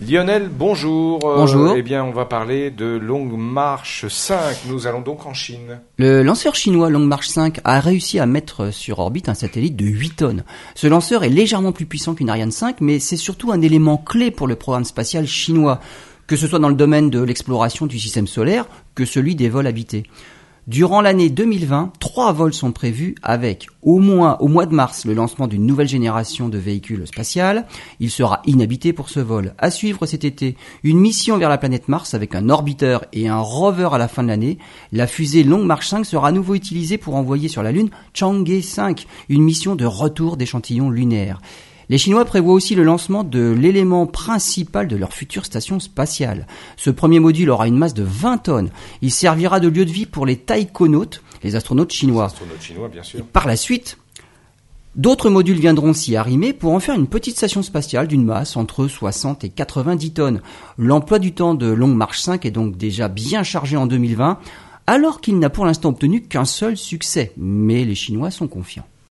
Lionel, bonjour. Euh, Bonjour. eh bien, on va parler de Longue Marche 5. Nous allons donc en Chine. Le lanceur chinois Long March 5 a réussi à mettre sur orbite un satellite de 8 tonnes. Ce lanceur est légèrement plus puissant qu'une Ariane 5, mais c'est surtout un élément clé pour le programme spatial chinois, que ce soit dans le domaine de l'exploration du système solaire que celui des vols habités. Durant l'année 2020, trois vols sont prévus avec au moins au mois de mars le lancement d'une nouvelle génération de véhicules spatials. Il sera inhabité pour ce vol. À suivre cet été, une mission vers la planète Mars avec un orbiteur et un rover à la fin de l'année. La fusée Long March 5 sera à nouveau utilisée pour envoyer sur la Lune Chang'e 5, une mission de retour d'échantillons lunaires. Les Chinois prévoient aussi le lancement de l'élément principal de leur future station spatiale. Ce premier module aura une masse de 20 tonnes. Il servira de lieu de vie pour les taïkonautes, les astronautes chinois. Astronaute chinois, bien sûr. Par la suite, d'autres modules viendront s'y arrimer pour en faire une petite station spatiale d'une masse entre 60 et 90 tonnes. L'emploi du temps de Long March 5 est donc déjà bien chargé en 2020, alors qu'il n'a pour l'instant obtenu qu'un seul succès. Mais les Chinois sont confiants.